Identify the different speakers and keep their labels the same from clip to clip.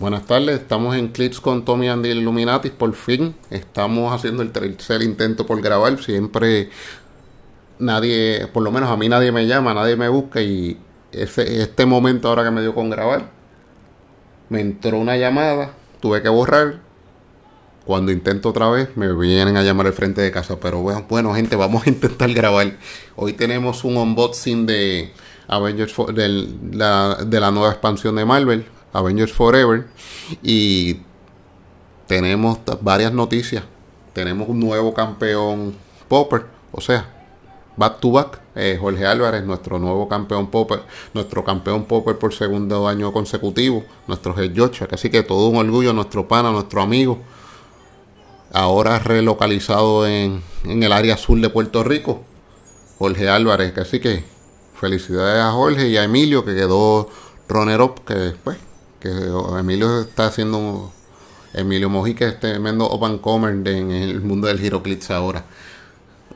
Speaker 1: Buenas tardes, estamos en Clips con Tommy Andy Illuminatis, por fin. Estamos haciendo el tercer intento por grabar, siempre nadie, por lo menos a mí nadie me llama, nadie me busca y ese, este momento ahora que me dio con grabar, me entró una llamada, tuve que borrar, cuando intento otra vez me vienen a llamar al frente de casa, pero bueno, bueno gente, vamos a intentar grabar. Hoy tenemos un unboxing de Avengers de la, de la nueva expansión de Marvel, Avengers Forever. Y tenemos varias noticias. Tenemos un nuevo campeón Popper, o sea, back to back. Eh, Jorge Álvarez, nuestro nuevo campeón Popper, nuestro campeón Popper por segundo año consecutivo, nuestro head así que todo un orgullo, nuestro pana, nuestro amigo, ahora relocalizado en, en el área sur de Puerto Rico, Jorge Álvarez, así que felicidades a Jorge y a Emilio que quedó runner up, que después que Emilio está haciendo Emilio Mojica es tremendo open comer en el mundo del Giroclix ahora.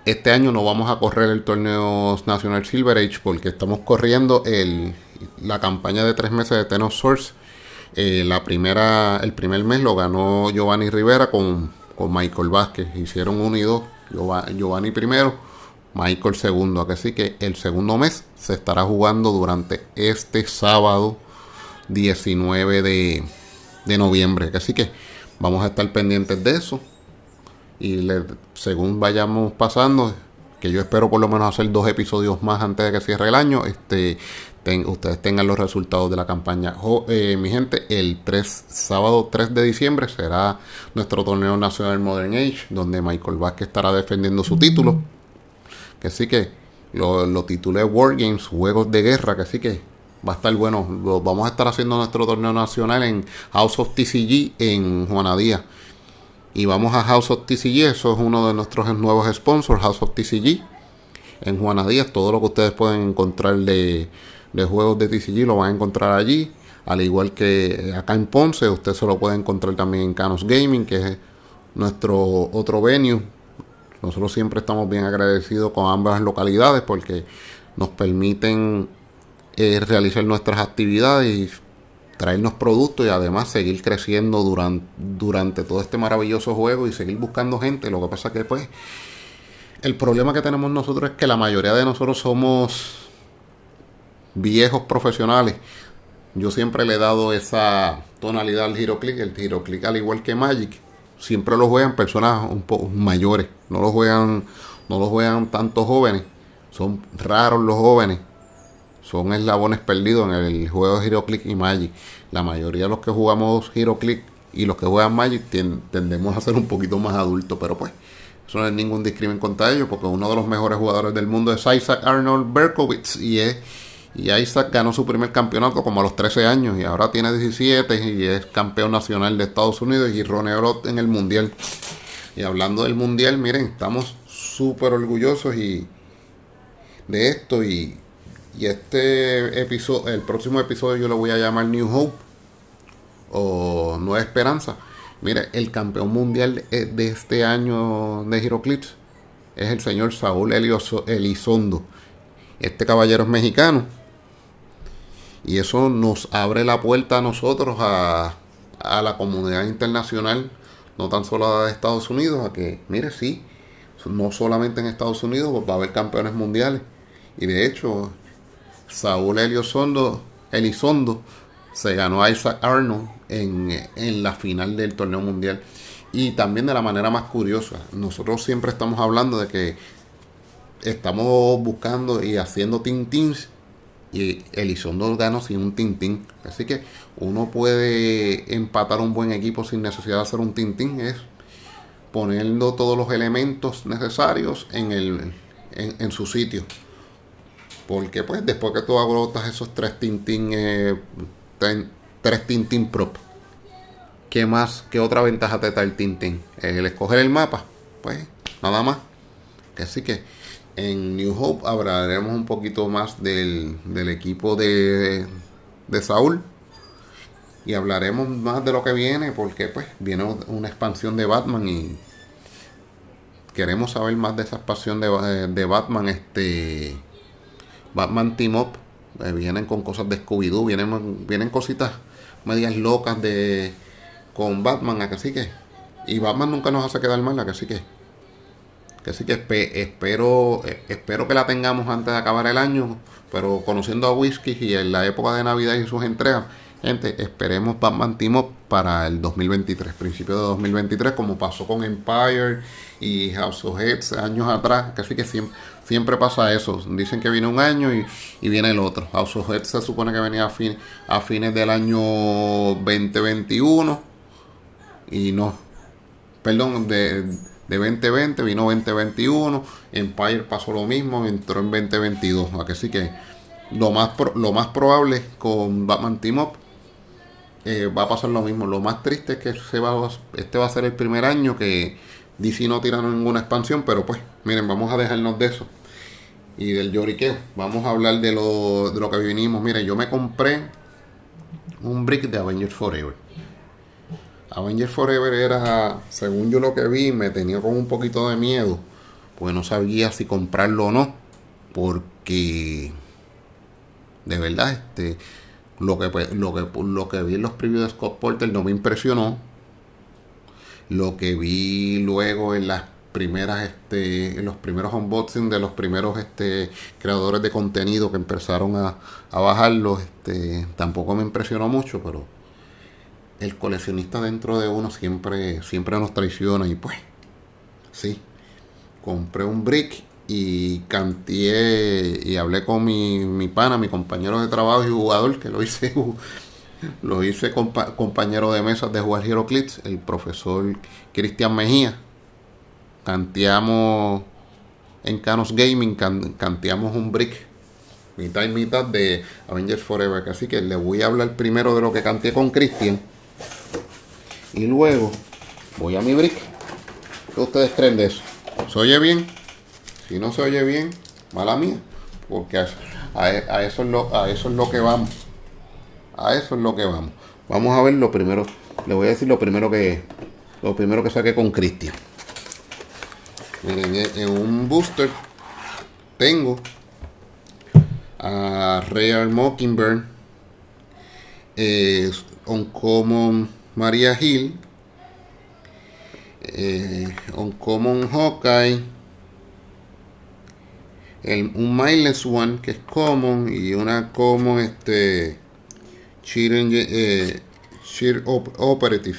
Speaker 1: Este año no vamos a correr el torneo National Silver Age porque estamos corriendo el, la campaña de tres meses de Tenos Source. Eh, la primera, el primer mes lo ganó Giovanni Rivera con, con Michael Vázquez. Hicieron uno y dos. Giovanni primero, Michael segundo. Así que el segundo mes se estará jugando durante este sábado 19 de, de noviembre. Así que vamos a estar pendientes de eso. Y según vayamos pasando, que yo espero por lo menos hacer dos episodios más antes de que cierre el año, este, ustedes tengan los resultados de la campaña. Eh, mi gente, el 3, sábado 3 de diciembre será nuestro torneo nacional Modern Age, donde Michael Vázquez estará defendiendo su título. Que así que lo, lo titulé War Games, Juegos de Guerra, que así que va a estar bueno. vamos a estar haciendo nuestro torneo nacional en House of TCG en Juanadía. Y vamos a House of TCG, eso es uno de nuestros nuevos sponsors, House of TCG. En Juanadía, todo lo que ustedes pueden encontrar de, de juegos de TCG lo van a encontrar allí. Al igual que acá en Ponce, usted se lo puede encontrar también en Canos Gaming, que es nuestro otro venue. Nosotros siempre estamos bien agradecidos con ambas localidades porque nos permiten eh, realizar nuestras actividades y traernos productos y además seguir creciendo durante, durante todo este maravilloso juego y seguir buscando gente. Lo que pasa que pues el problema que tenemos nosotros es que la mayoría de nosotros somos viejos profesionales. Yo siempre le he dado esa tonalidad al Click El Click al igual que Magic, siempre lo juegan personas un poco mayores. No lo juegan, no lo juegan tantos jóvenes. Son raros los jóvenes son eslabones perdidos en el juego de HeroClick y Magic. La mayoría de los que jugamos HeroClick y los que juegan Magic tendemos a ser un poquito más adultos, pero pues eso no es ningún discrimen contra ellos, porque uno de los mejores jugadores del mundo es Isaac Arnold Berkowitz y es y Isaac ganó su primer campeonato como a los 13 años y ahora tiene 17 y es campeón nacional de Estados Unidos y Roneo en el mundial. Y hablando del mundial, miren, estamos súper orgullosos y de esto y y este episodio, el próximo episodio yo lo voy a llamar New Hope o Nueva Esperanza. Mire, el campeón mundial de este año de Giroclips es el señor Saúl Elizondo. Este caballero es mexicano. Y eso nos abre la puerta a nosotros, a, a la comunidad internacional, no tan solo de Estados Unidos, a que, mire, sí, no solamente en Estados Unidos va a haber campeones mundiales. Y de hecho, Saúl Elizondo, se ganó a Isaac Arnold en, la final del torneo mundial. Y también de la manera más curiosa, nosotros siempre estamos hablando de que estamos buscando y haciendo tintins y Elizondo ganó sin un tintín. Así que uno puede empatar un buen equipo sin necesidad de hacer un tintín. Es poniendo todos los elementos necesarios en, el, en su sitio. Porque pues después que tú agotas esos tres Tintín, eh, tres Tintín Prop, ¿qué más, qué otra ventaja te da el Tintín? El escoger el mapa, pues nada más. Así que en New Hope hablaremos un poquito más del, del equipo de, de Saúl y hablaremos más de lo que viene porque pues viene una expansión de Batman y queremos saber más de esa expansión de, de Batman este Batman Team Up eh, vienen con cosas de Scooby-Doo, vienen, vienen cositas medias locas de con Batman, así que y Batman nunca nos hace quedar mal, así que así que espero eh, espero que la tengamos antes de acabar el año, pero conociendo a Whisky y en la época de Navidad y sus entregas, gente, esperemos Batman Team Up para el 2023, principio de 2023, como pasó con Empire y House of Heads años atrás, casi que siempre pasa eso. Dicen que viene un año y, viene el otro. House of Head se supone que venía a, fin, a fines del año 2021 y no. Perdón, de, de 2020 vino 2021. Empire pasó lo mismo, entró en 2022. A que que lo más, lo más probable con Batman Team Up eh, va a pasar lo mismo. Lo más triste es que se va, este va a ser el primer año que DC no tira ninguna expansión, pero pues miren, vamos a dejarnos de eso y del lloriqueo. Vamos a hablar de lo, de lo que vinimos. Mire, yo me compré un brick de Avengers Forever. Avengers Forever era, según yo lo que vi, me tenía con un poquito de miedo, pues no sabía si comprarlo o no, porque de verdad, este, lo que, lo que, lo que vi en los previews de Scott Porter no me impresionó. Lo que vi luego en las primeras este los primeros unboxing de los primeros este creadores de contenido que empezaron a, a bajarlos este tampoco me impresionó mucho pero el coleccionista dentro de uno siempre siempre nos traiciona y pues sí compré un brick y canté y hablé con mi, mi pana mi compañero de trabajo y jugador que lo hice lo hice compañero de mesas de jugar Heroclix el profesor Cristian Mejía canteamos en Canos Gaming, canteamos un brick mitad y mitad de Avengers Forever. Así que le voy a hablar primero de lo que canté con Christian. Y luego voy a mi brick. ¿Qué ustedes creen de eso? ¿Se oye bien? Si no se oye bien, mala mía. Porque a, eso, es lo, a eso es lo que vamos. A eso es lo que vamos. Vamos a ver lo primero. Le voy a decir lo primero que lo primero que saqué con Christian. Miren, en un booster tengo a Real Mockingbird, eh, Uncommon Maria Hill, eh, Uncommon Hawkeye, el, un Mindless One que es Common y una Common este Cheer, eh, Operative.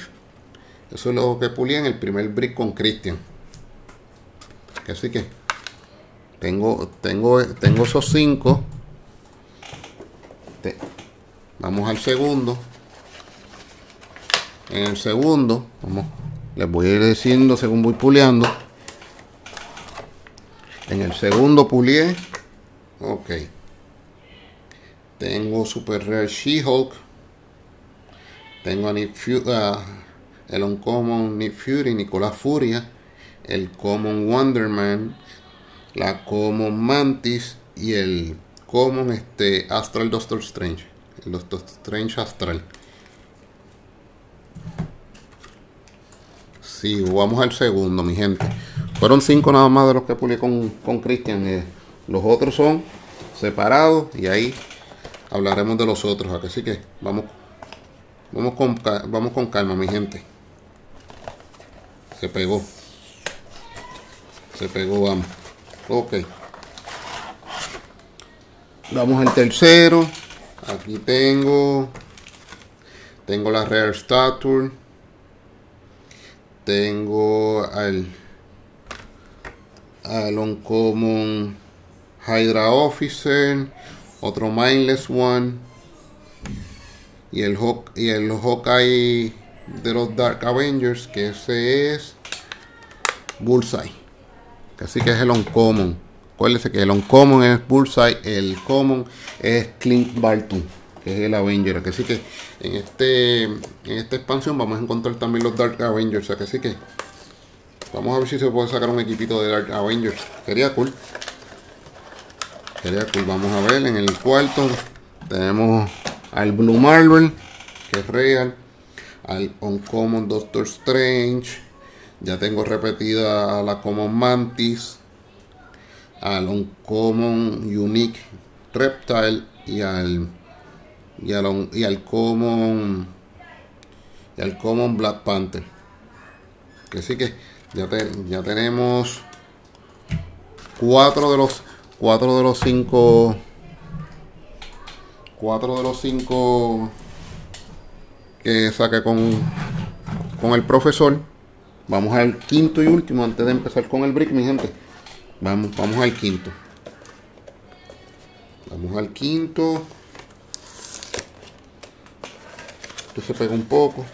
Speaker 1: Eso es lo que pulí en el primer brick con Christian. Así que tengo, tengo, tengo esos cinco. Vamos al segundo. En el segundo, vamos, les voy a ir diciendo según voy puleando. En el segundo pulié. Ok. Tengo Super Rare She-Hulk. Tengo a Nick Fury, el Uncommon Nick Fury, Nicolás Furia el Common Wonderman, la Common Mantis y el Common este, Astral Doctor Strange. El Doctor Strange Astral. Sí, vamos al segundo, mi gente. Fueron cinco nada más de los que publiqué con, Christian. Eh, los otros son separados y ahí hablaremos de los otros. Así que vamos, vamos, con, vamos con calma, mi gente. Se pegó. Se pegó, vamos. Ok. Vamos al tercero. Aquí tengo. Tengo la Rare Stature. Tengo al. Al Uncommon Hydra Officer. Otro Mindless One. Y el, Hawk, y el Hawkeye de los Dark Avengers. Que ese es. Bullseye. Así que es el Uncommon. Acuérdense que el Uncommon es Bullseye, el Common es Clint Barton, que es el Avenger. Así que en este en esta expansión vamos a encontrar también los Dark Avengers. Así que vamos a ver si se puede sacar un equipito de Dark Avengers. Sería cool. Sería cool. Vamos a ver en el cuarto tenemos al Blue Marvel, que es real. Al Uncommon Doctor Strange ya tengo repetida la Common Mantis, al Uncommon Unique Reptile y al y al, y al Common y al Common Black Panther. Que sí que ya, ya tenemos cuatro de los cuatro de los cinco cuatro de los cinco que saqué con con el profesor. Vamos al quinto y último antes de empezar con el brick mi gente. Vamos vamos al quinto. Vamos al quinto. Esto se pega un poco.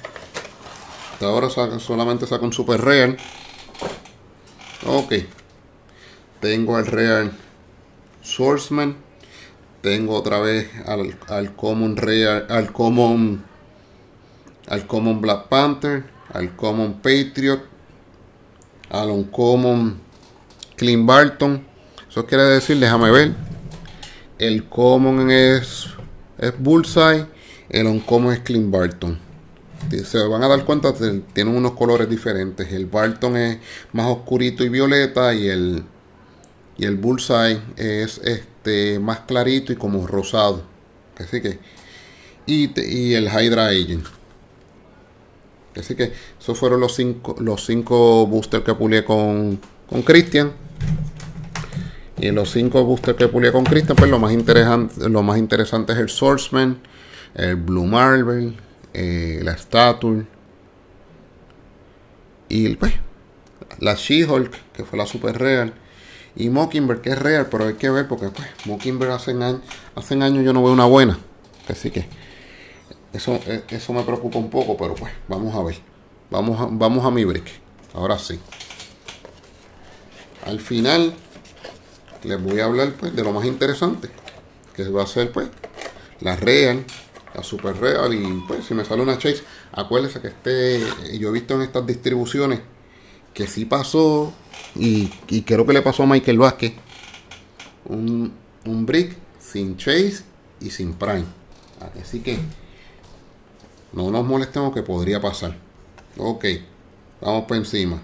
Speaker 1: Ahora solamente saco un super real ok tengo al real Sourceman. Tengo otra vez al, al Common Real, al Common, al Common Black Panther, al Common Patriot, al Uncommon Clean Barton. Eso quiere decir, déjame ver. El Common es, es Bullseye, el Uncommon es Clean Barton. Se van a dar cuenta, tienen unos colores diferentes. El Barton es más oscurito y violeta y el y el bullseye es este más clarito y como rosado. Así que y, el Hydra Agent. Así que esos fueron los cinco los cinco boosters que pulié con con Christian. Y los cinco boosters que pulié con Christian pues lo más interesante lo más interesante es el Swordsman el Blue Marvel eh, la Statue y pues la She-Hulk que fue la super real y Mockingbird, que es real, pero hay que ver porque pues, Mockingbird hace años, hace años yo no veo una buena. Así que eso, eh, eso me preocupa un poco, pero pues vamos a ver. Vamos a, vamos a mi break. Ahora sí. Al final les voy a hablar pues de lo más interesante. Que va a ser pues la real, la super real. Y pues si me sale una chase, acuérdense que este, yo he visto en estas distribuciones que sí pasó y, creo que le pasó a Michael Vázquez un, un brick sin chase y sin prime. Así que no nos molestemos que podría pasar. Ok, vamos por encima.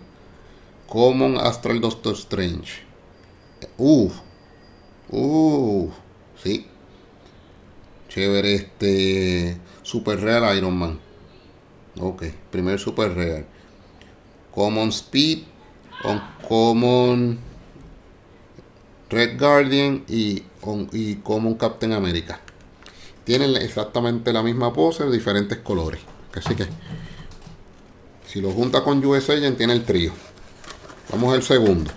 Speaker 1: Common Astral Doctor Strange. Uff, uff, sí. Chévere este Super Real Iron Man. Ok, primer Super Real. Common Speed, Common Red Guardian y, y Common Captain America. Tienen exactamente la misma pose, diferentes colores. Así que, si lo junta con US Agent, tiene el trío. Vamos al segundo.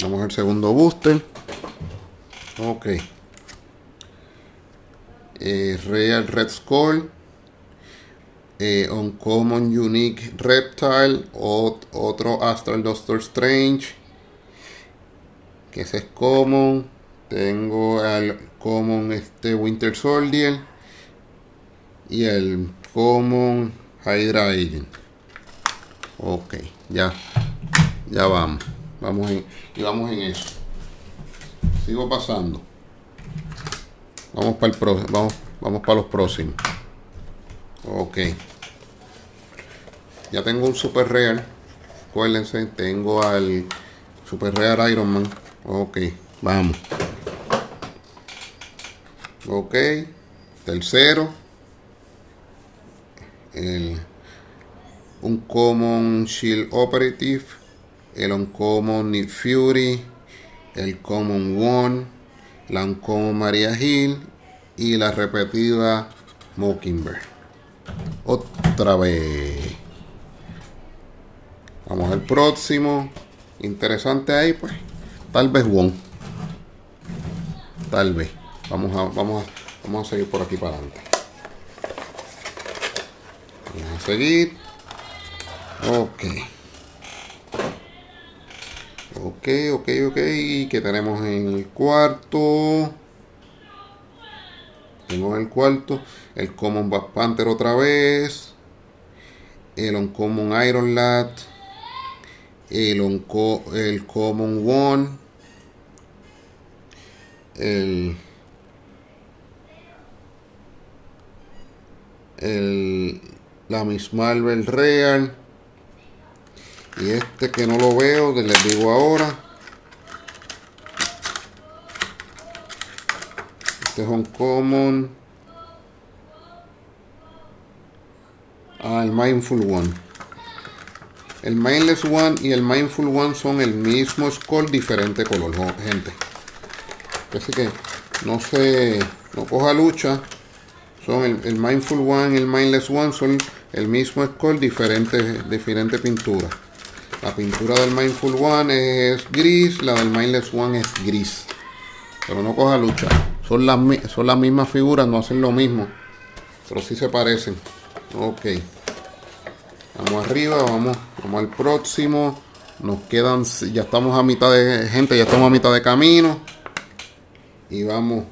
Speaker 1: Vamos al segundo booster. Ok. Eh, Real Red Skull eh, Uncommon Unique Reptile, otro Astral Doctor Strange, que ese es Common. Tengo el Common este Winter Soldier y el Common Hydra Agent. Ok, ya, ya vamos. Vamos y vamos en eso. Sigo pasando. Vamos para el pro, vamos, vamos para los próximos. Ok. Ya tengo un Super Real. Acuérdense, tengo al Super Real Iron Man. Ok, vamos. Ok. Tercero. El, un Common Shield Operative. El Uncommon Need Fury. El Common One. La Uncommon Maria Hill. Y la repetida Mockingbird. Otra vez. Vamos al próximo. Interesante ahí, pues. Tal vez Won. Tal vez. Vamos a, vamos a, vamos a seguir por aquí para adelante. Vamos a seguir. Ok. Ok, ok, ok. ¿Qué tenemos en el cuarto? Tengo en el cuarto el Common Black Panther otra vez. El Uncommon Iron Lad el, el Common One, el, el, la Miss Marvel Real y este que no lo veo, les digo ahora. Este es un common. Ah, el Mindful One. El Mindless One y el Mindful One son el mismo score, diferente color, gente. Así que no se no coja lucha. Son el, Mindful One y el Mindless One son el mismo score, diferente, diferente pintura. La pintura del Mindful One es gris, la del Mindless One es gris. Pero no coja lucha. Son las, son las mismas figuras, no hacen lo mismo. Pero sí se parecen. Ok. Vamos arriba, vamos, vamos al próximo. Nos quedan, ya estamos a mitad de gente, ya estamos a mitad de camino. Y vamos,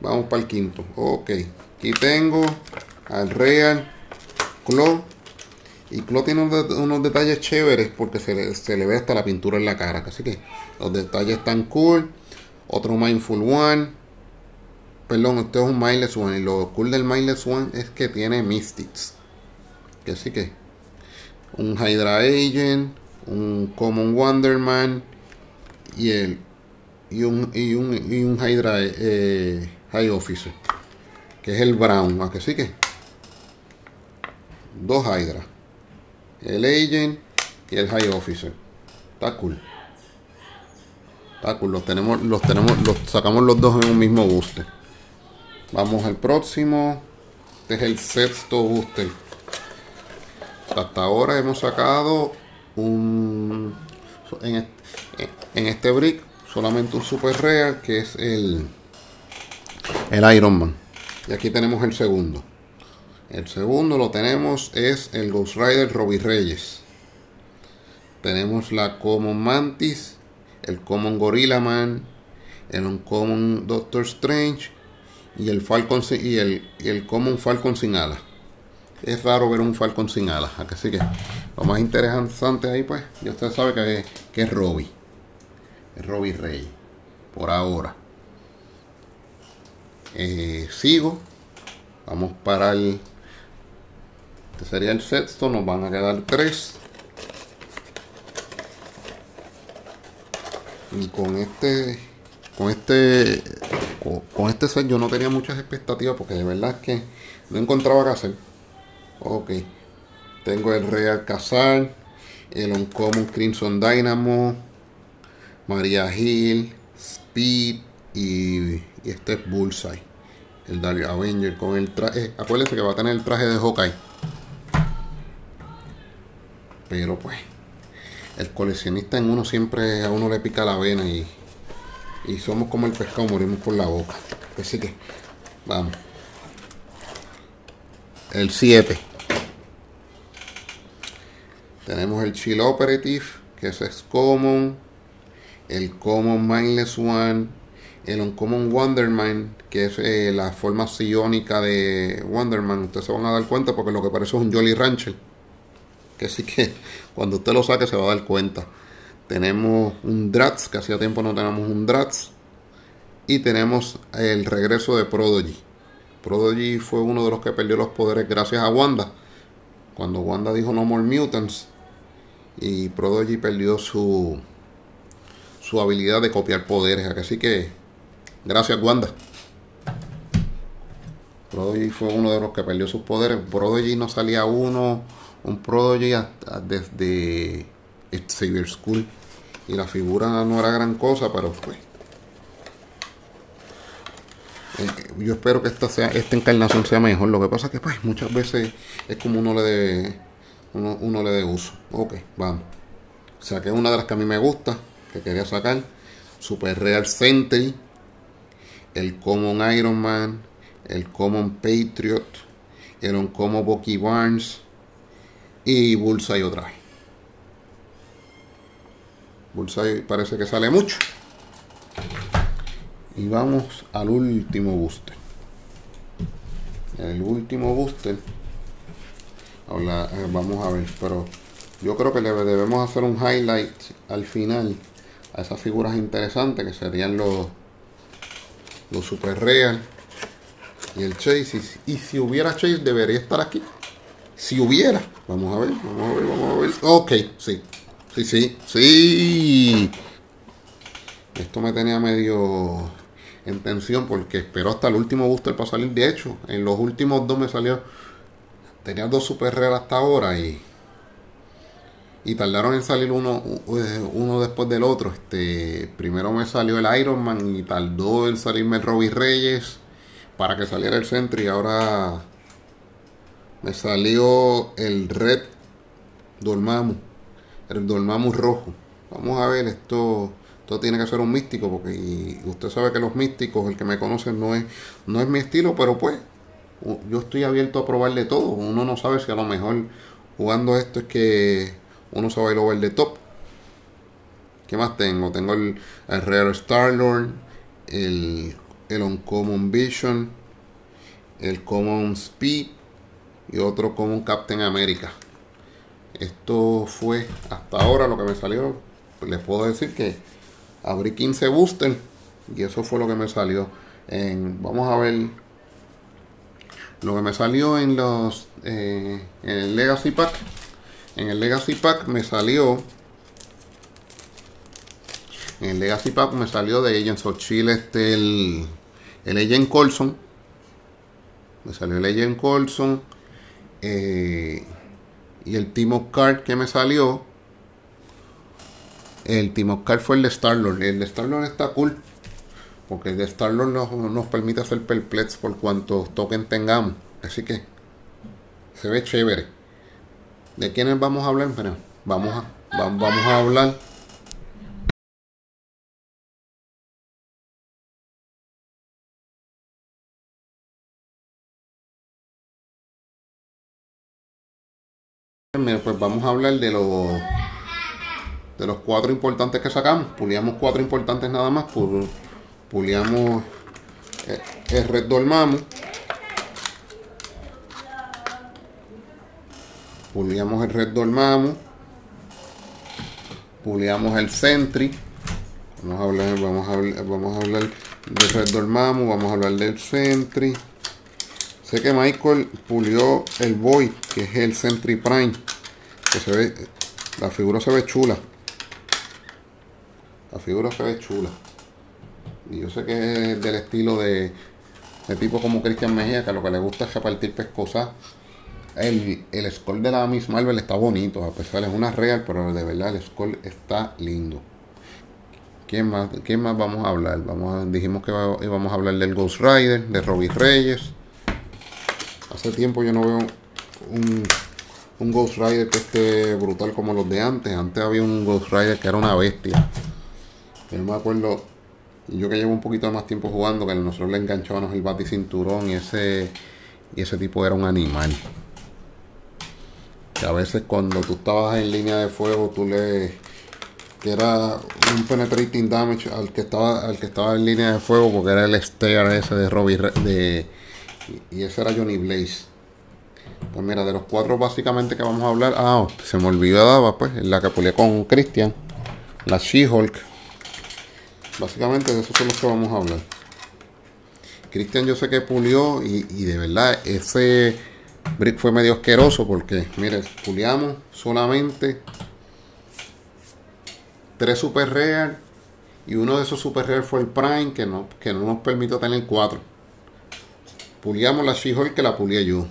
Speaker 1: vamos para el quinto. Ok, aquí tengo al Real Clo. Y Clo tiene unos, detalles chéveres porque se le, se le ve hasta la pintura en la cara. Así que los detalles están cool. Otro Mindful One. Perdón, este es un Mindless One. Y lo cool del Mindless One es que tiene Mystics. Así que un Hydra Agent, un Common Wonderman y el y un, y un, y un Hydra eh, High Officer, que es el Brown, ¿a que que? Dos Hydra, el Agent y el High Officer. Está cool. Está cool, los tenemos, los tenemos, los sacamos los dos en un mismo booster. Vamos al próximo. Este es el sexto booster hasta ahora hemos sacado un en este, brick solamente un super real que es el el Iron Man y aquí tenemos el segundo el segundo lo tenemos es el Ghost Rider Robbie Reyes tenemos la Common Mantis el Common Gorilla Man el Uncommon Doctor Strange y el Falcon y el, Common Falcon sin alas es raro ver un Falcon sin alas. Así que lo más interesante ahí, pues, ya usted sabe que, es Robbie. Es Robbie Rey. Por ahora. Eh, sigo. Vamos para el. Este sería el sexto. Nos van a quedar tres. Y con este. Con este. Con este set yo no tenía muchas expectativas porque de verdad es que no encontraba qué hacer Ok. Tengo el Real Casal, el Uncommon Crimson Dynamo, Maria Hill, Speed y, este es Bullseye. El Dark Avenger con el traje. Acuérdense que va a tener el traje de Hawkeye. Pero pues, el coleccionista en uno siempre a uno le pica la vena y, y somos como el pescado, morimos por la boca. Así que, vamos. El 7. Tenemos el Chill Operative, que es Common, el Common Mindless One, el Uncommon Wonderman, que es eh, la forma psiónica de Wonderman. Ustedes se van a dar cuenta porque lo que parece es un Jolly Rancher. Que sí que cuando usted lo saque se va a dar cuenta. Tenemos un Drats, que hacía tiempo no tenemos un Drats. Y tenemos el regreso de Prodigy. Prodigy fue uno de los que perdió los poderes gracias a Wanda. Cuando Wanda dijo No More Mutants, y Prodigy perdió su, su habilidad de copiar poderes. Así que, gracias Wanda. Prodigy fue uno de los que perdió sus poderes. Prodigy no salía uno, un Prodigy desde Xavier School. Y la figura no era gran cosa, pero fue. Eh, yo espero que esta, sea, esta encarnación sea mejor. Lo que pasa que pues, muchas veces es como uno le debe uno, le dé uso. Ok, vamos. Saqué una de las que a mí me gusta, que quería sacar. Super Real Sentry, el Common Iron Man, el Common Patriot, el Uncommon Bucky Barnes y Bullseye otra vez. Bullseye parece que sale mucho. Y vamos al último booster. El último booster eh, vamos a ver, pero yo creo que le debemos hacer un highlight al final a esas figuras interesantes que serían los, los Super Real y el Chase. Y, si hubiera Chase, debería estar aquí. Si hubiera, vamos a ver, vamos a ver, vamos a ver. Ok, sí, sí, sí, sí. Esto me tenía medio en tensión porque espero hasta el último booster para salir. De hecho, en los últimos dos me salió. Tenía dos super rares hasta ahora y. Y tardaron en salir uno, uno después del otro. Este, primero me salió el Iron Man y tardó en salirme el Robbie Reyes para que saliera el Sentry. Ahora me salió el Red Dormammu. El Dormammu rojo. Vamos a ver esto tiene que ser un místico, porque usted sabe que los místicos, el que me conoce, no es, no es mi estilo, pero pues yo estoy abierto a probarle todo. Uno no sabe si a lo mejor jugando esto es que uno se va a ir over de top. ¿Qué más tengo? Tengo el, el Rare Star-Lord, el, el Uncommon Vision, el Common Speed y otro Common Captain America. Esto fue hasta ahora lo que me salió. Les puedo decir que abrí 15 booster y eso fue lo que me salió en vamos a ver lo que me salió en los eh, en el legacy pack en el legacy pack me salió en el legacy pack me salió de Agents of Chile este el el Agent Colson me salió el Agent Colson eh, y el Team of Card que me salió el Team Oscar fue el de Star-Lord. El de Star-Lord está cool. Porque el de Star-Lord nos, nos, permite hacer perplex por cuantos tokens tengamos. Así que se ve chévere. ¿De quiénes vamos a hablar? vamos a, vamos a hablar. Pues vamos a hablar de los de los cuatro importantes que sacamos, puliamos cuatro importantes nada más, puliamos eh, el Red Dormammu, puliamos el Red Dormammu, puliamos el Sentry, vamos a hablar, vamos a hablar, vamos a hablar del Red Dormammu, vamos a hablar del Sentry. Sé que Michael pulió el Boy, que es el Sentry Prime, que se ve, la figura se ve chula. La figura se ve chula. Y yo sé que es del estilo de, de tipo como Cristian Mejía, que lo que le gusta es repartir pescosas. El, el skull de la Miss Marvel está bonito, a pesar es una real, pero de verdad el skull está lindo. ¿Quién más, quién más vamos a hablar? Vamos dijimos que íbamos a hablar del Ghost Rider, de Robbie Reyes. Hace tiempo yo no veo un, un Ghost Rider que esté brutal como los de antes. Antes había un Ghost Rider que era una bestia. Yo me acuerdo, yo que llevo un poquito más tiempo jugando, que nosotros le enganchábamos el bate cinturón y ese, y ese tipo era un animal. Que a veces cuando tú estabas en línea de fuego, tú le que era un penetrating damage al que estaba al que estaba en línea de fuego porque era el Stair ese de Robbie de y ese era Johnny Blaze pues mira de los cuatro básicamente que vamos a hablar ah se me olvidaba pues la que peleé con Christian la She-Hulk Básicamente de eso son los que vamos a hablar. Cristian yo sé que pulió y, de verdad ese brick fue medio asqueroso porque, mire, puliamos solamente tres super real y uno de esos super real fue el prime que no, que no nos permitió tener cuatro. Puliamos la She-Hulk que la pulié yo.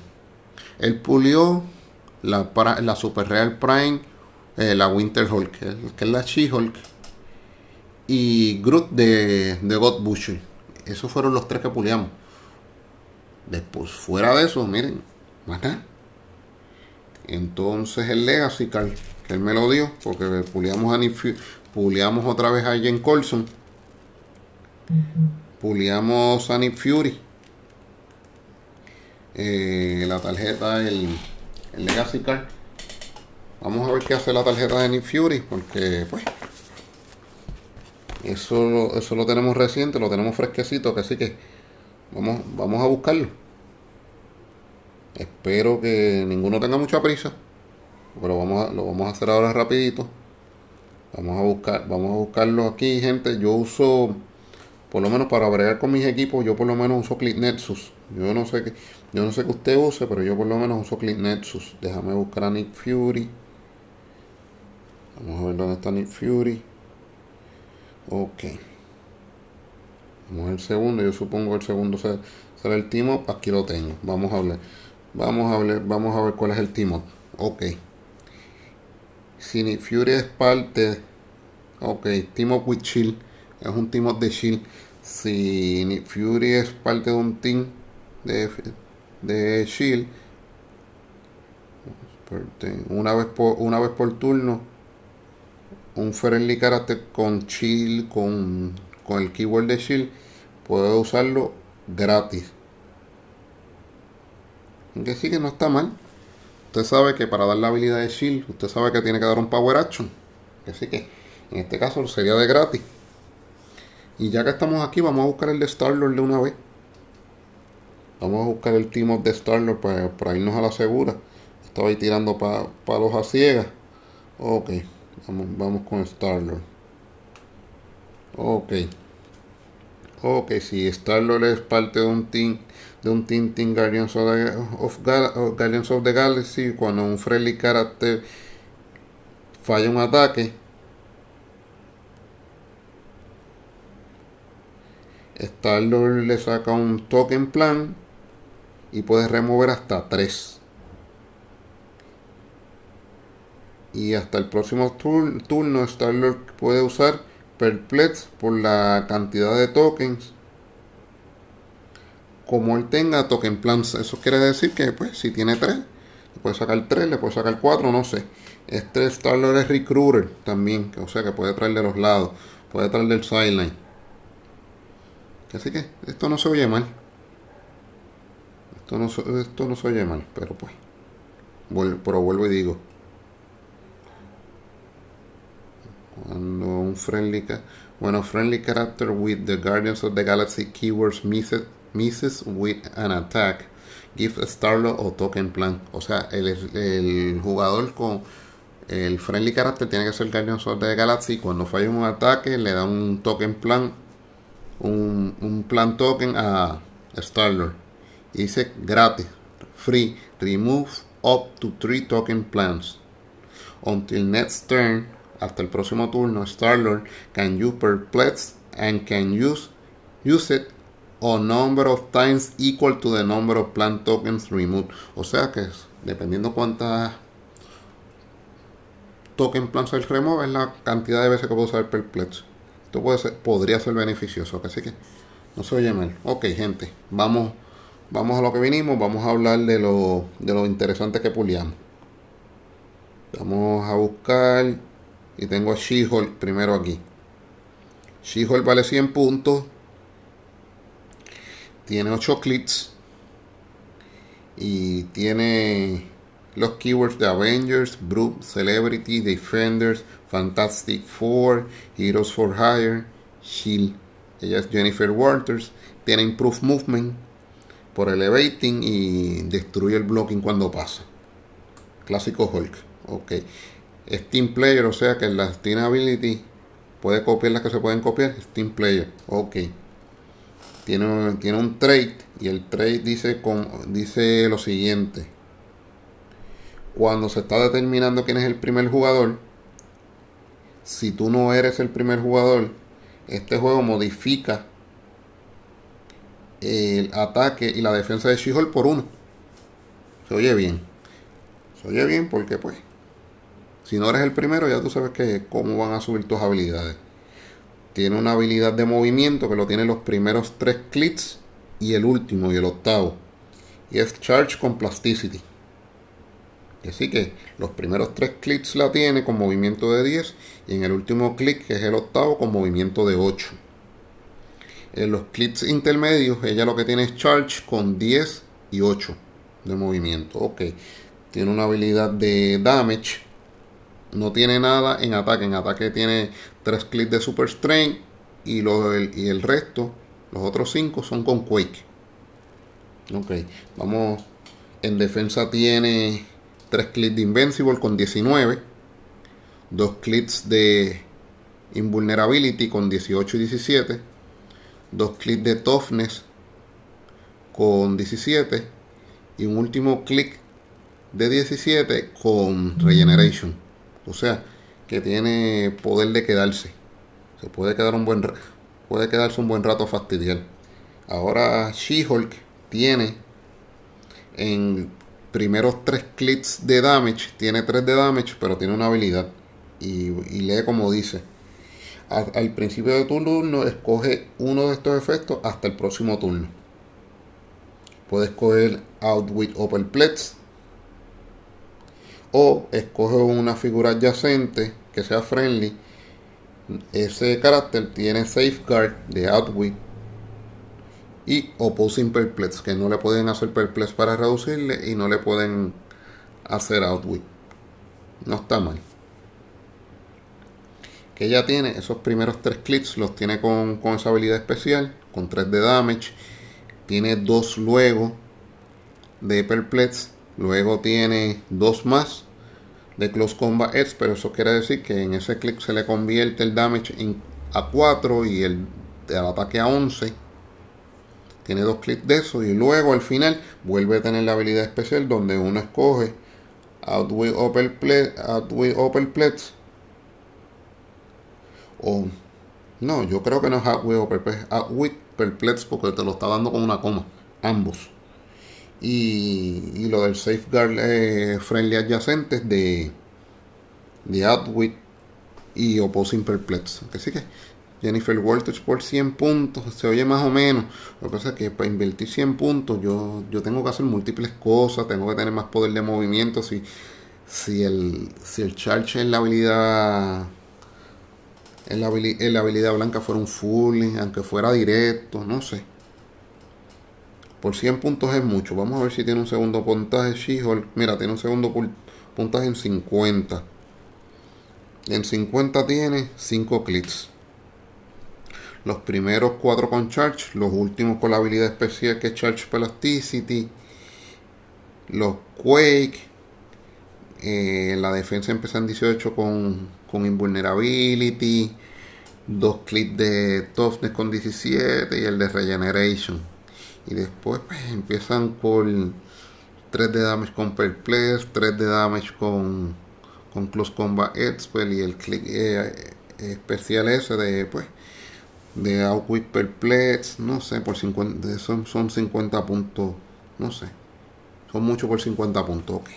Speaker 1: Él pulió la, la super real prime, eh, la Winter Hulk, que es la She-Hulk y Groot de, de God Butcher. Esos fueron los tres que puliamos. Después, fuera de eso, miren, acá. Entonces el Legacy Card, que él me lo dio, porque puliamos, a puliamos otra vez a Jen Colson. Puliamos a Nick Fury. Eh, la tarjeta, el, el Legacy Card. Vamos a ver qué hace la tarjeta de Nick Fury, porque pues eso, eso lo tenemos reciente, lo tenemos fresquecito, que así que vamos, vamos a buscarlo. Espero que ninguno tenga mucha prisa, pero vamos a, lo vamos a hacer ahora rapidito. Vamos a buscar, vamos a buscarlo aquí, gente. Yo uso, por lo menos para bregar con mis equipos, yo por lo menos uso Click Nexus. Yo no sé que, yo no sé que usted use, pero yo por lo menos uso Click Nexus. Déjame buscar a Nick Fury. Vamos a ver dónde está Nick Fury. Ok. Vamos al segundo, yo supongo el segundo será, el team aquí lo tengo. Vamos a hablar. Vamos a hablar, vamos a ver cuál es el team. Ok. Si Nick Fury es parte. Ok, team up with Shield. Es un team de Shield. Si Nick Fury es parte de un team de, de Shield. Una vez por, una vez por turno. Un friendly character con Shield, con con el keyword de Shield puede usarlo gratis. Que sí que no está mal. Usted sabe que para dar la habilidad de Shield, usted sabe que tiene que dar un Power Action. Así que en este caso sería de gratis. Y ya que estamos aquí, vamos a buscar el de Star-Lord de una vez. Vamos a buscar el team of de Star-Lord para, irnos a la segura. Estaba ahí tirando para los a ciegas. Ok, vamos, vamos con Star-Lord. Ok. Ok, si Star-Lord es parte de un team de un Team Team Guardians of the, of Guardians of the Galaxy, cuando un friendly character falla un ataque, Star-Lord le saca un token plan y puede remover hasta 3. Y hasta el próximo turno Star-Lord puede usar perplex por la cantidad de tokens. Como él tenga token plans eso quiere decir que pues si tiene 3 le puede sacar 3 le puede sacar 4 no sé. Este Starlord es recruiter también o sea que puede traer de los lados puede traer del sideline. Así que esto no se oye mal esto no, esto no se oye mal pero pues pero vuelvo y digo. Cuando un friendly bueno friendly character with the Guardians of the Galaxy keywords misses, misses with an attack give Starlord o token plan. O sea el, el jugador con el friendly character tiene que ser Guardians of the Galaxy. Cuando falla un ataque le da un token plan un, un plan token a Starlord dice gratis free remove up to 3 token plans until next turn hasta el próximo turno, Starlord can use Perplex and can use, use it a number of times equal to the number of plant tokens removed. O sea que dependiendo cuántas token plants se remove es la cantidad de veces que puedo usar Perplex. Esto puede ser, podría ser beneficioso, así que no se oye mal. Ok, gente, vamos, vamos a lo que vinimos, vamos a hablar de lo, de lo interesante que puliamos. Vamos a buscar y tengo a She-Hulk primero aquí. She-Hulk vale 100 puntos. Tiene 8 clics. Y tiene los keywords de Avengers, Brute, Celebrity, Defenders, Fantastic Four, Heroes for Hire, Shield. Ella es Jennifer Walters. Tiene Improve Movement por elevating y destruye el blocking cuando pasa. Clásico Hulk. Ok es Team Player, o sea que la Steam Ability puede copiar las que se pueden copiar. Steam Player, ok. Tiene, tiene un trade y el trade dice, con, dice lo siguiente. Cuando se está determinando quién es el primer jugador, si tú no eres el primer jugador, este juego modifica el ataque y la defensa de she por uno. Se oye bien. Se oye bien porque pues si no eres el primero, ya tú sabes que cómo van a subir tus habilidades. Tiene una habilidad de movimiento que lo tiene los primeros tres clics y el último y el octavo. Y es Charge con Plasticity. Así que los primeros tres clics la tiene con movimiento de 10 y en el último clic, que es el octavo, con movimiento de 8. En los clics intermedios, ella lo que tiene es Charge con 10 y 8 de movimiento. Ok, tiene una habilidad de Damage no tiene nada en ataque. En ataque tiene 3 clics de Super Strain y, el, y el resto, los otros 5 son con Quake. Ok, vamos. En defensa tiene 3 clics de Invincible con 19. 2 clics de Invulnerability con 18 y 17. 2 clics de Toughness con 17. Y un último clic de 17 con Regeneration. O sea, que tiene poder de quedarse. Se puede quedar un buen puede quedarse un buen rato fastidiar. Ahora She-Hulk tiene en primeros tres clics de damage, tiene tres de damage, pero tiene una habilidad. Y, lee como dice. Al, principio de tu turno escoge uno de estos efectos hasta el próximo turno. Puedes escoger Outwit Open Plex. O escoge una figura adyacente que sea friendly. Ese carácter tiene Safeguard de Outwit y Opposing Perplex, que no le pueden hacer Perplex para reducirle y no le pueden hacer Outwit. No está mal. Que ella tiene esos primeros tres clics, los tiene con, con esa habilidad especial, con 3 de damage. Tiene dos luego de Perplex, luego tiene dos más de Close Combat Edge, pero eso quiere decir que en ese clic se le convierte el damage a 4 y el, el ataque a 11 tiene dos clics de eso y luego al final vuelve a tener la habilidad especial donde uno escoge Outwit Plex o no, yo creo que no es Outwit Perplex porque te lo está dando con una coma ambos y, y lo del safeguard eh, friendly adyacentes de de Outwit y Opposing Perplex así que Jennifer Walters por 100 puntos, se oye más o menos. Lo que pasa es que para invertir 100 puntos yo, yo tengo que hacer múltiples cosas, tengo que tener más poder de movimiento. Si, si, el, si el charge en la habilidad en la, habilidad blanca fuera un full, aunque fuera directo, no sé. Por 100 puntos es mucho. Vamos a ver si tiene un segundo puntaje She-Hulk. Mira, tiene un segundo puntaje en 50. En 50 tiene 5 clics los primeros cuatro con Charge, los últimos con la habilidad especial que es Charge Plasticity, los Quake, eh, la defensa empieza en 18 con, con Invulnerability, dos clips de Toughness con 17 y el de Regeneration. Y después pues, empiezan con 3 de damage con Perplex, 3 de damage con, con Close Combat Expel y el click eh, especial ese de pues de Outwit Perplex, no sé, por 50, son, son 50 puntos, no sé, son muchos por 50 puntos, ok.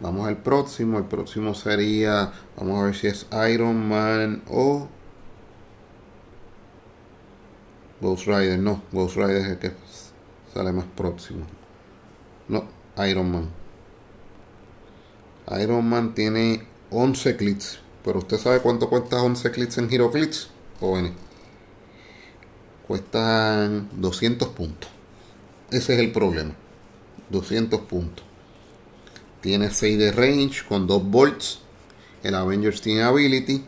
Speaker 1: Vamos al próximo, el próximo sería, vamos a ver si es Iron Man o Ghost Rider, no, Ghost Rider es el que sale más próximo. No, Iron Man. Iron Man tiene 11 clics, pero usted sabe cuánto cuesta 11 clics en Hero Clips, jóvenes cuestan 200 puntos. Ese es el problema. 200 puntos. Tiene 6 de range con 2 volts. El Avengers tiene ability.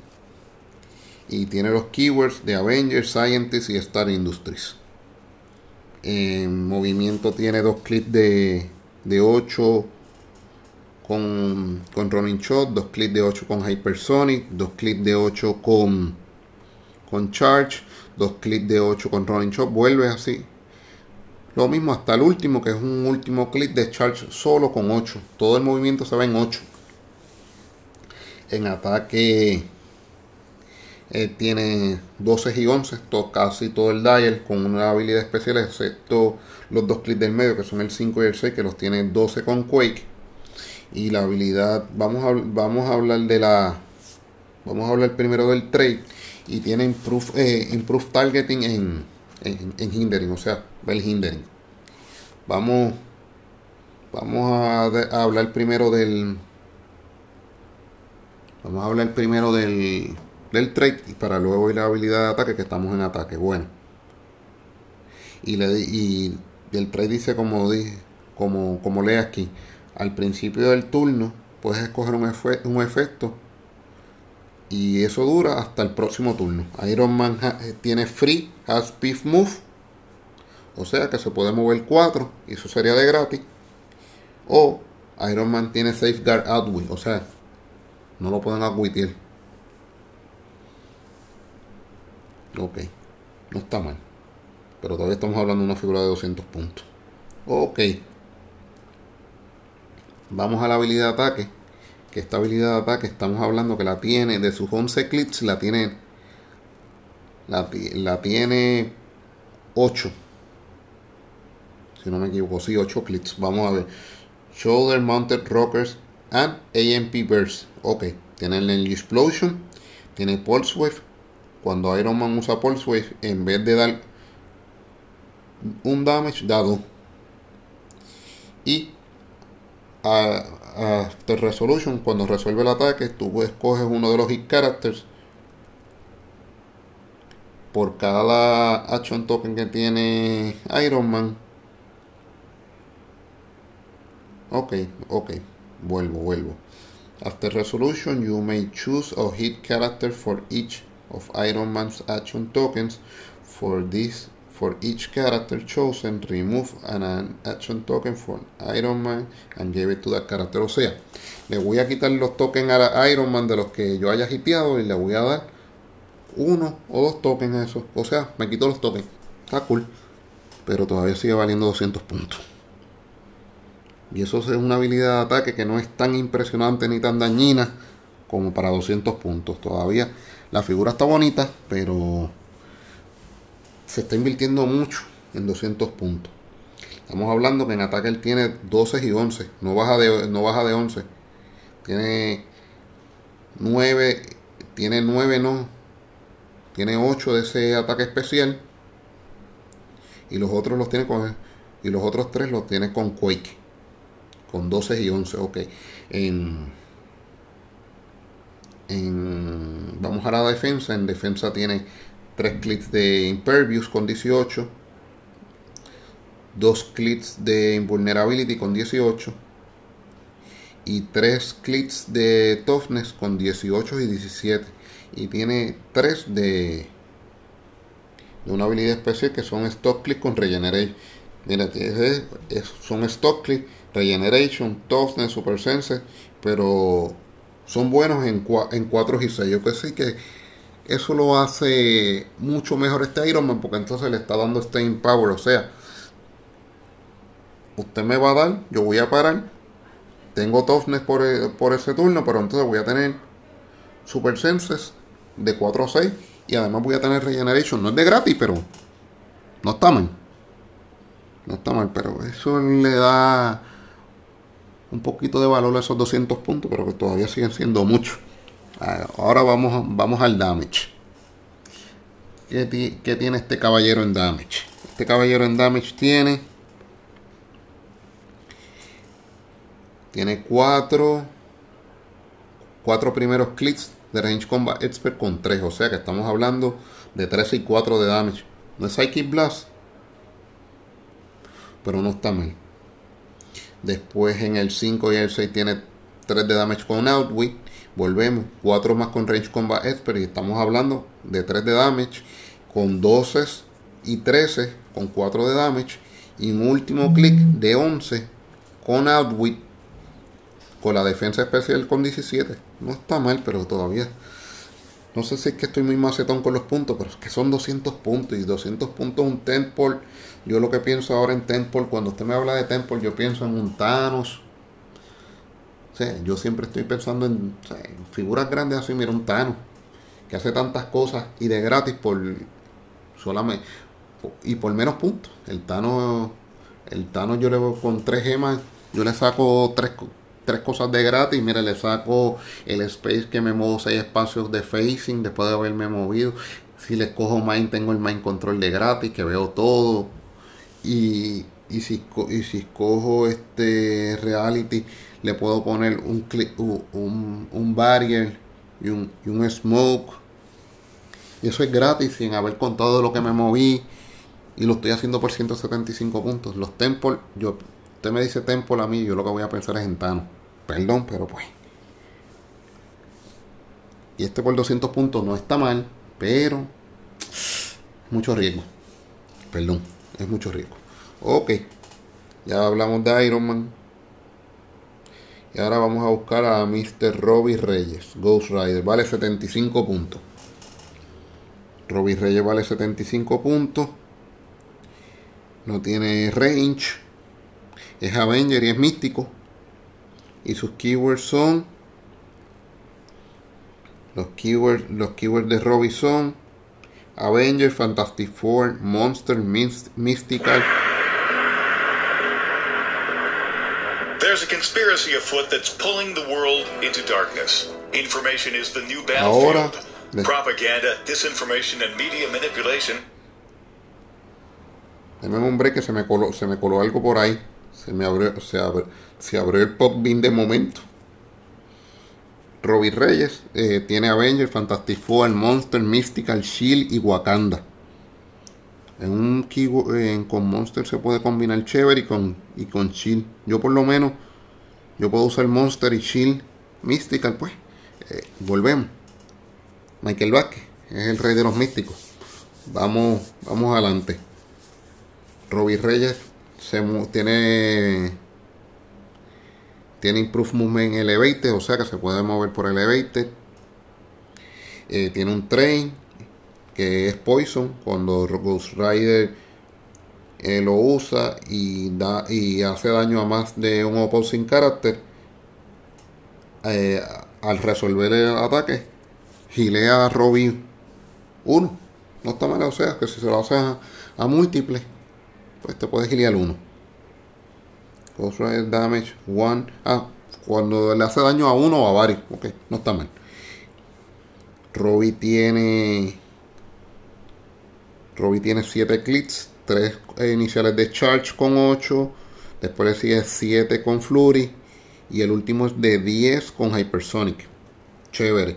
Speaker 1: Y tiene los keywords de Avengers, Scientist y Star Industries. En movimiento tiene dos clips de, de 8 con, con Running Shot, dos clips de 8 con Hypersonic, dos clips de 8 con, con Charge, dos clics de 8 con Running Shot, vuelve así. Lo mismo hasta el último, que es un último clic de charge solo con 8. Todo el movimiento se va en 8. En ataque eh, tiene 12 y 11, todo, casi todo el dial con una habilidad especial, excepto los dos clics del medio, que son el 5 y el 6, que los tiene 12 con Quake. Y la habilidad, vamos a, vamos a hablar de la. Vamos a hablar primero del trade y tiene improve, eh, targeting en, en, hindering, o sea, el hindering. Vamos, vamos a, hablar primero del, vamos a hablar primero del, del trade y para luego ir la habilidad de ataque que estamos en ataque. Bueno, y, le, y el trade dice como dije, como, como lee aquí, al principio del turno puedes escoger un, un efecto y eso dura hasta el próximo turno. Iron Man eh, tiene Free Has Beef Move. O sea que se puede mover 4 y eso sería de gratis. O Iron Man tiene Safeguard Outwit. O sea, no lo pueden admitir. Ok, no está mal. Pero todavía estamos hablando de una figura de 200 puntos. Ok. Vamos a la habilidad de ataque que esta habilidad de ataque estamos hablando que la tiene de sus 11 clips, la tiene la, tiene 8. Si no me equivoco, sí, 8 clics. Vamos a ver. Shoulder Mounted Rockers and AMP Burst. Ok, tiene el Explosion, tiene Pulse Wave. Cuando Iron Man usa Pulse Wave, en vez de dar un damage, dado. Y After Resolution, cuando resuelve el ataque, tú escoges uno de los hit characters por cada action token que tiene Iron Man. Ok, ok, vuelvo, vuelvo. After resolution, you may choose a hit character for each of Iron Man's action tokens. For this, for each character chosen, remove an, action token from Iron Man and give it to that character. O sea, le voy a quitar los tokens a Iron Man de los que yo haya hiteado y le voy a dar uno o dos tokens a eso. O sea, me quito los tokens. Está cool. Pero todavía sigue valiendo 200 puntos. Y eso es una habilidad de ataque que no es tan impresionante ni tan dañina como para 200 puntos. Todavía la figura está bonita, pero se está invirtiendo mucho en 200 puntos. Estamos hablando que en ataque él tiene 12 y 11, no baja de, no baja de 11. Tiene 9, tiene 9 no, tiene 8 de ese ataque especial. Y los otros los tiene con. Y los otros 3 los tiene con Quake. Con 12 y 11. Ok. En, en, vamos a la defensa. En defensa tiene 3 clics de Impervious con 18. 2 clics de Invulnerability con 18 y 3 clics de Toughness con 18 y 17 y tiene tres de, de una habilidad especial que son stock click con regeneration. Mira, son stock click, regeneration, toughness, super sense, pero son buenos en, en 4 y 6. Yo que sí que eso lo hace mucho mejor este Iron Man porque entonces le está dando staying power. O sea, usted me va a dar, yo voy a parar. Tengo toughness por, por ese turno, pero entonces voy a tener super senses de 4 a 6 y además voy a tener regeneration. No es de gratis, pero no está mal. No está mal, pero eso le da un poquito de valor a esos 200 puntos, pero que todavía siguen siendo muchos. Ah, ahora vamos, vamos al damage. ¿Qué, ¿Qué, tiene este caballero en damage? Este caballero en damage tiene. Tiene 4. 4 primeros clics de Range Combat Expert con 3. O sea que estamos hablando de 13 y 4 de damage. No es Psychic Blast. Pero no está mal. Después en el 5 y el 6 tiene 3 de damage con Outwit. Volvemos. 4 más con Range Combat Expert. Y estamos hablando de 3 de damage. Con 12 y 13 con 4 de damage. Y un último clic de 11 con Outwit con la defensa especial con 17. No está mal, pero todavía. No sé si es que estoy muy macetón con los puntos, pero es que son 200 puntos. Y 200 puntos un Temple. Yo lo que pienso ahora en Temple, cuando usted me habla de Temple, yo pienso en un Thanos. O yo siempre estoy pensando en, figuras grandes así. Mira, un Thanos. Que hace tantas cosas y de gratis por solamente. Y por menos puntos. El Thanos. El Thanos yo le voy con tres gemas. Yo le saco tres tres cosas de gratis. Mira, le saco el space que me muevo seis espacios de facing después de haberme movido. Si le cojo Mind, tengo el Mind Control de gratis, que veo todo. Y, y, si, y si escojo este Reality, le puedo poner un, un, un barrier y un, y un smoke. Y eso es gratis sin haber contado lo que me moví. Y lo estoy haciendo por 175 puntos. Los temples, yo usted me dice Temple a mí, yo lo que voy a pensar es en Thanos. Perdón, pero pues. Y este por 200 puntos no está mal, pero mucho riesgo. Perdón, es mucho riesgo. Ok, ya hablamos de Iron Man. Y ahora vamos a buscar a Mr. Robbie Reyes, Ghost Rider. Vale 75 puntos. Robbie Reyes vale 75 puntos. No tiene range es Avenger y es místico. Y sus keywords son. Los keywords, los keywords de Robbie son Avengers, Fantastic Four, Monster, Mystical.
Speaker 2: There's a conspiracy afoot that's pulling the world into darkness. Information is the new
Speaker 1: Ahora.
Speaker 2: Propaganda, disinformation, and media manipulation.
Speaker 1: Deme un break que se me coló, se me coló algo por ahí. Se me abrió, se abrió, se abrió el pop bin de momento. Robbie Reyes eh, tiene Avengers, Fantastic Four, Monster, Mystical, Shield y Wakanda. En un eh, con Monster se puede combinar chévere y con, y con Shield. Yo por lo menos, yo puedo usar Monster y Shield. Mystical, pues. Eh, volvemos. Michael Vázquez es el rey de los místicos. Vamos, vamos adelante. Robbie Reyes se tiene tiene Improve Movement Elevated, o sea que se puede mover por Elevated. Eh, tiene un Train que es Poison cuando Ghost Rider eh, lo usa y, da, y hace daño a más de un opposing character. Eh, al resolver el ataque, gilea a Robin 1. No está mal, o sea que si se lo hace a, múltiples, pues te puedes gilear 1. Rider Damage 1. Ah, cuando le hace daño a uno o a varios. Ok, no está mal. Robbie tiene. Robbie tiene 7 clics. 3 iniciales de Charge con 8. Después le sigue 7 con Flurry. Y el último es de 10 con Hypersonic. Chévere.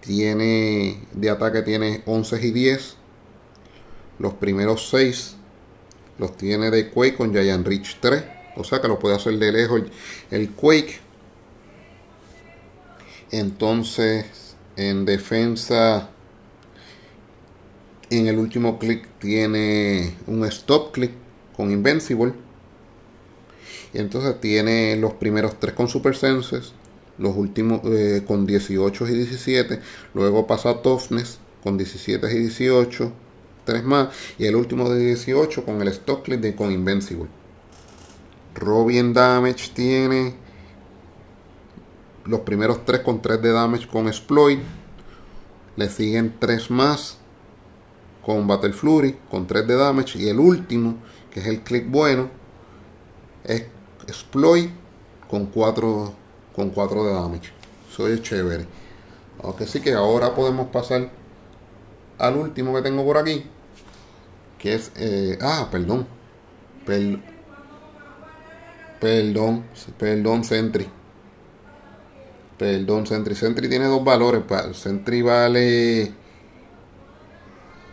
Speaker 1: Tiene. De ataque tiene 11 y 10. Los primeros 6 los tiene de Quake con Giant Reach 3 o sea que lo puede hacer de lejos el, Quake. Entonces, en defensa, en el último clic tiene un stop click con Invincible. Y entonces tiene los primeros tres con Super Senses, los últimos eh, con 18 y 17. Luego pasa a Toughness con 17 y 18, tres más. Y el último de 18 con el stop click de, con Invincible. Robin Damage tiene los primeros 3 con 3 de damage con Exploit. Le siguen 3 más con Battle Fury con 3 de damage. Y el último, que es el click bueno, es Exploit con 4, con 4 de damage. Soy chévere. Aunque sí que ahora podemos pasar al último que tengo por aquí. Que es... Eh, ah, perdón. Perdón Perdón, perdón, Sentry. Perdón, Sentry. Sentry tiene dos valores. Sentry vale.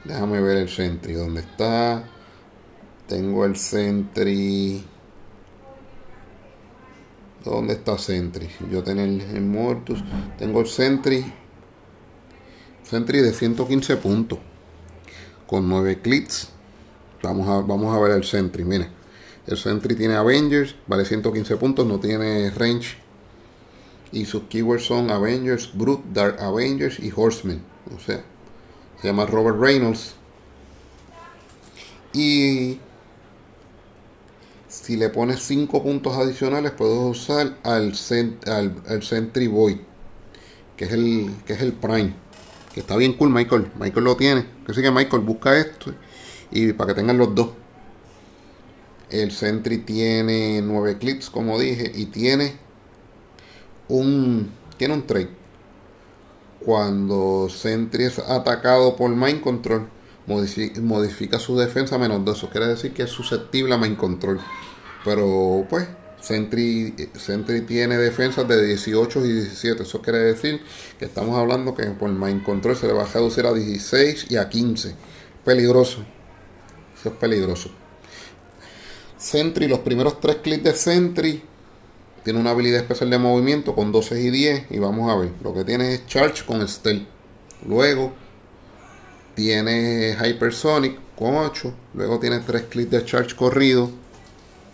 Speaker 1: Déjame ver el Sentry. ¿Dónde está? Tengo el Sentry. ¿Dónde está Sentry? Yo tengo el, Mortus. Tengo el Sentry. Sentry de 115 puntos. Con 9 clics. Vamos a, vamos a ver el Sentry. Miren. El Sentry tiene Avengers, vale 115 puntos, no tiene range. Y sus keywords son Avengers, Brute, Dark Avengers y Horseman. O sea, se llama Robert Reynolds. Y si le pones 5 puntos adicionales, puedes usar al, al, Sentry Void, que es, el, que es el Prime. Que está bien cool, Michael. Michael lo tiene. Así que Michael busca esto y para que tengan los dos. El Sentry tiene 9 clips, como dije, y tiene un, tiene un trade. Cuando Sentry es atacado por Mind Control, modifica, su defensa menos 2. Eso quiere decir que es susceptible a Mind Control. Pero pues, Sentry, Sentry tiene defensas de 18 y 17. Eso quiere decir que estamos hablando que por Mind Control se le va a reducir a 16 y a 15. Peligroso. Eso es peligroso. Sentry, los primeros tres clics de Sentry tiene una habilidad especial de movimiento con 12 y 10 y vamos a ver, lo que tiene es Charge con Stealth. Luego tiene Hypersonic con 8, luego tiene tres clics de Charge corrido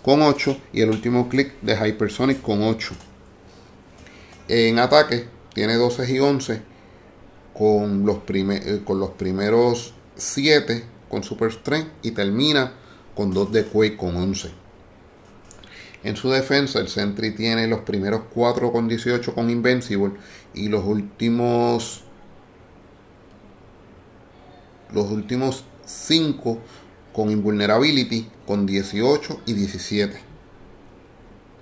Speaker 1: con 8 y el último clic de Hypersonic con 8. En ataque tiene 12 y 11 con los, eh, con los primeros 7 con Super Strength y termina con 2 de Quake con 11. En su defensa, el Sentry tiene los primeros 4 con 18 con Invincible y los últimos los últimos 5 con invulnerability con 18 y 17.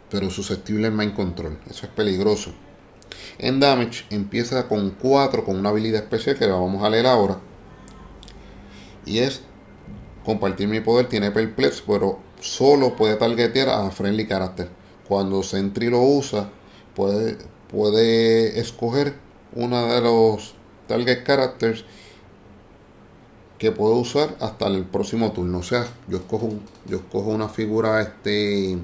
Speaker 1: Pero susceptible al mind control. Eso es peligroso. En damage empieza con 4 con una habilidad especial que la vamos a leer ahora. Y es compartir mi poder. Tiene perplex, pero solo puede targetear a friendly character. Cuando Sentry lo usa, puede, puede escoger una de los target characters que puedo usar hasta el próximo turno. O sea, yo escojo, yo escojo una figura este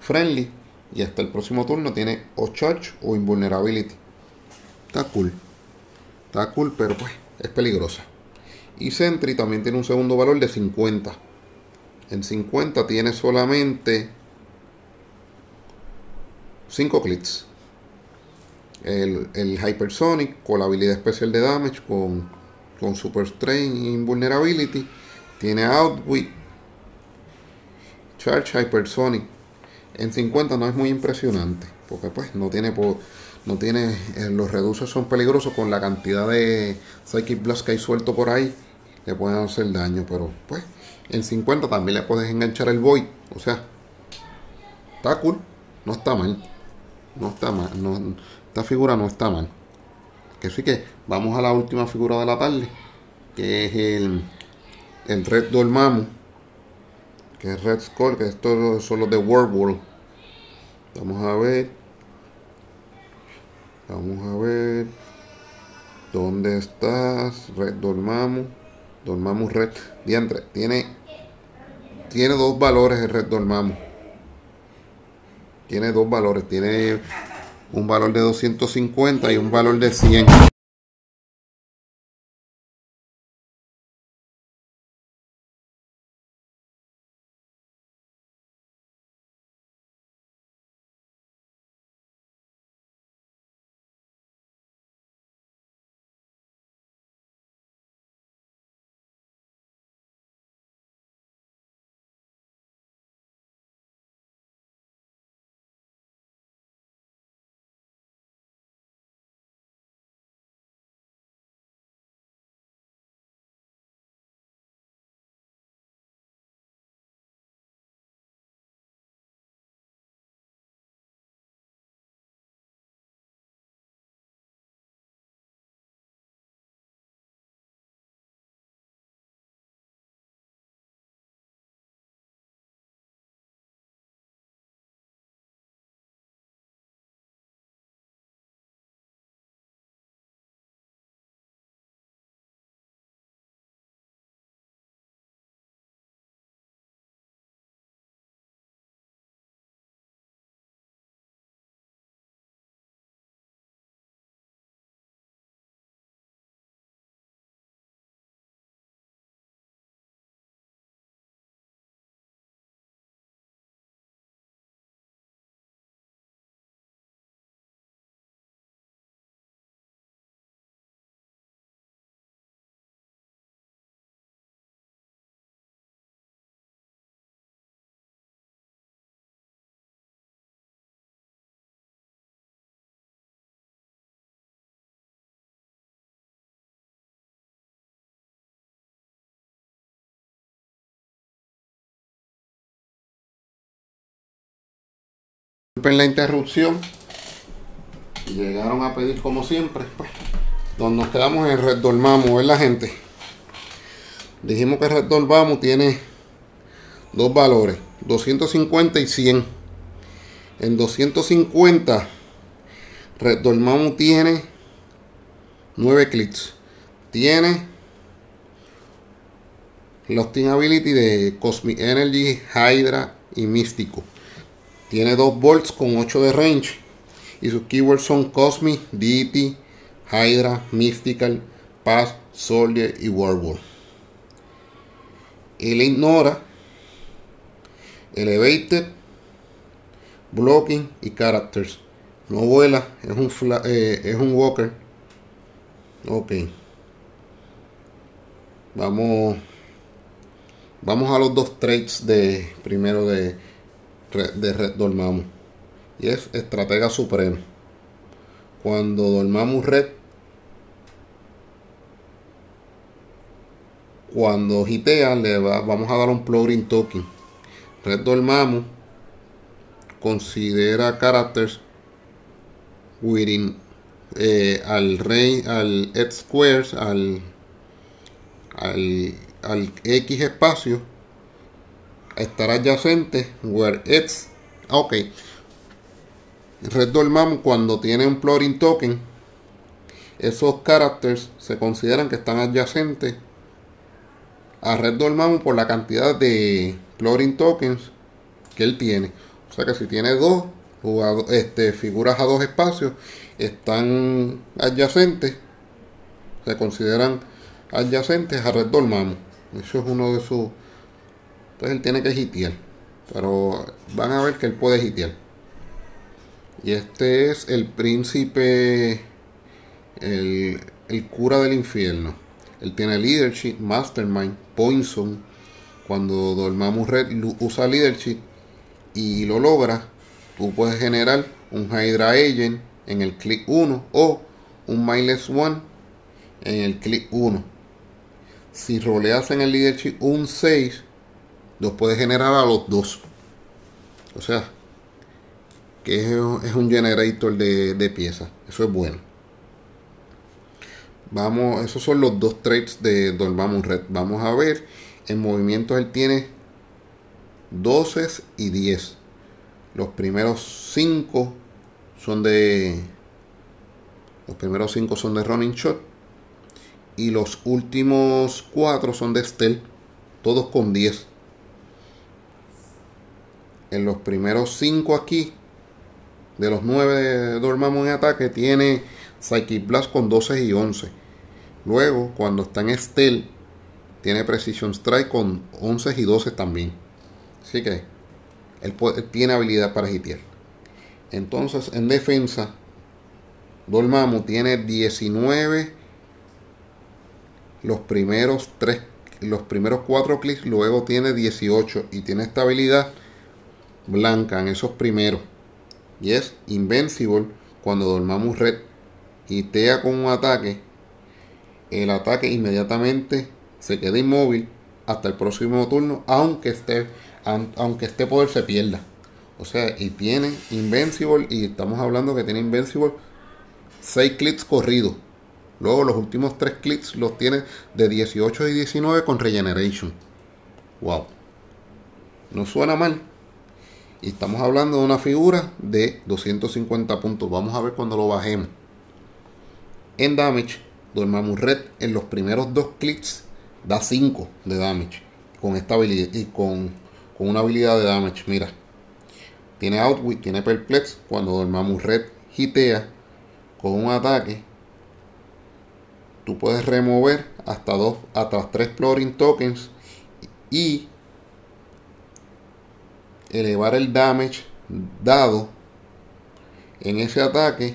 Speaker 1: friendly y hasta el próximo turno tiene o charge o invulnerability. Está cool. Está cool, pero pues es peligrosa. Y Sentry también tiene un segundo valor de 50. En 50 tiene solamente 5 clics. El, el, Hypersonic con la habilidad especial de damage con, con Super Strain y Invulnerability. Tiene Outwit, Charge Hypersonic. En 50 no es muy impresionante. Porque pues no tiene no tiene. Eh, los reduces son peligrosos con la cantidad de Psychic Blast que hay suelto por ahí. Le pueden hacer daño. Pero pues en 50 también le puedes enganchar el Void. O sea, está cool. No está mal. No está mal. No, esta figura no está mal. Que sí que vamos a la última figura de la tarde. Que es el, el Red Dormammu. Que es Red Skull. Que estos son los de World World. Vamos a ver. Vamos a ver. ¿Dónde estás? Red Dormammu. Dormammu Red. Diantre. Tiene. Tiene dos valores el Red Dormammu. Tiene dos valores. Tiene un valor de 250 y un valor de 100. Disculpen la interrupción. Llegaron a pedir como siempre. Pues, donde nos quedamos en Red Dormammu, ¿verdad gente? Dijimos que Red Dormammu tiene dos valores, 250 y 100. En 250 Red Dormammu tiene 9 clics. Tiene los Team Ability de Cosmic Energy, Hydra y Místico. Tiene dos volts con 8 de range. Y sus keywords son Cosmic, Deity, Hydra, Mystical, Paz, Soldier y Werewolf. Él ignora Elevated, Blocking y Characters. No vuela, es un, eh, es un Walker. Ok. Vamos. Vamos a los dos traits de primero de de Red Dormammu. Y es estratega supremo. Cuando Dormammu Red cuando hitea le vamos a dar un plugin token. Red Dormammu considera characters within eh, al rey al x squares al, al, al x espacio estar adyacente where x ok Red Dormammu cuando tiene un plugin token esos characters se consideran que están adyacentes a Red Dormammu por la cantidad de plugin tokens que él tiene. O sea que si tiene dos este, figuras a dos espacios, están adyacentes, se consideran adyacentes a Red Dormammu. Eso es uno de sus... Entonces él tiene que hitear. Pero van a ver que él puede hitear. Y este es el príncipe, el, cura del infierno. Él tiene leadership, mastermind, poison. Cuando Dormammu Red usa leadership y lo logra, tú puedes generar un Hydra Agent en el clic 1 o un Mindless One en el clic 1. Si roleas en el leadership un 6, los puedes generar a los dos. O sea, que es, un generator de, de piezas. Eso es bueno. Vamos, esos son los dos traits de Dormammu Red. Vamos a ver. En movimientos él tiene 12 y 10. Los primeros 5 son de. Los primeros 5 son de Running Shot. Y los últimos 4 son de Stealth. Todos con 10. En los primeros 5 aquí. De los 9 de Dormammu en ataque. Tiene Psychic Blast con 12 y 11. Luego, cuando está en Stealth. Tiene Precision Strike con 11 y 12 también. Así que él, tiene habilidad para hitear. Entonces, en defensa, Dormammu tiene 19 los primeros 3 los primeros 4 clics, luego tiene 18 y tiene estabilidad blanca en esos primeros. Y es Invencible cuando Dormammu Red hitea con un ataque. El ataque inmediatamente se queda inmóvil hasta el próximo turno, aunque esté aunque este poder se pierda. O sea, y tiene Invincible, y estamos hablando que tiene Invincible 6 clics corridos. Luego los últimos 3 clics los tiene de 18 y 19 con Regeneration. Wow. No suena mal. Y estamos hablando de una figura de 250 puntos. Vamos a ver cuando lo bajemos. En damage, Dormammu Red en los primeros dos clics da 5 de damage. Con esta habilidad y con con una habilidad de damage. Mira, tiene Outwit, tiene Perplex. Cuando Dormammu Red hitea con un ataque, tú puedes remover hasta dos, hasta tres Exploring Tokens y elevar el damage dado en ese ataque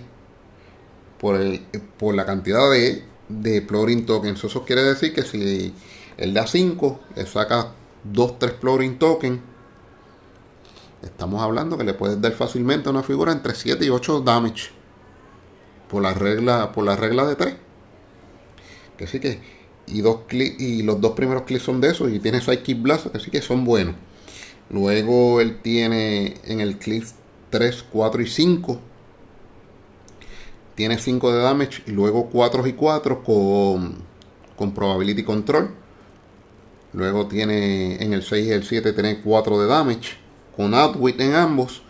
Speaker 1: por, el, por la cantidad de, de Exploring Tokens. Eso quiere decir que si él da 5, le saca 2, 3 Exploring Token. Estamos hablando que le puedes dar fácilmente a una figura entre 7 y 8 damage. Por la regla, por la regla de 3. Que sí que. Y, dos y los dos primeros clics son de esos. Y tiene Psychic Blast. Así que son buenos. Luego él tiene en el clic 3, 4 y 5. Tiene 5 de damage. Y luego 4 y 4 con, con Probability Control Luego tiene en el 6 y el 7 tiene 4 de damage con outwit en ambos.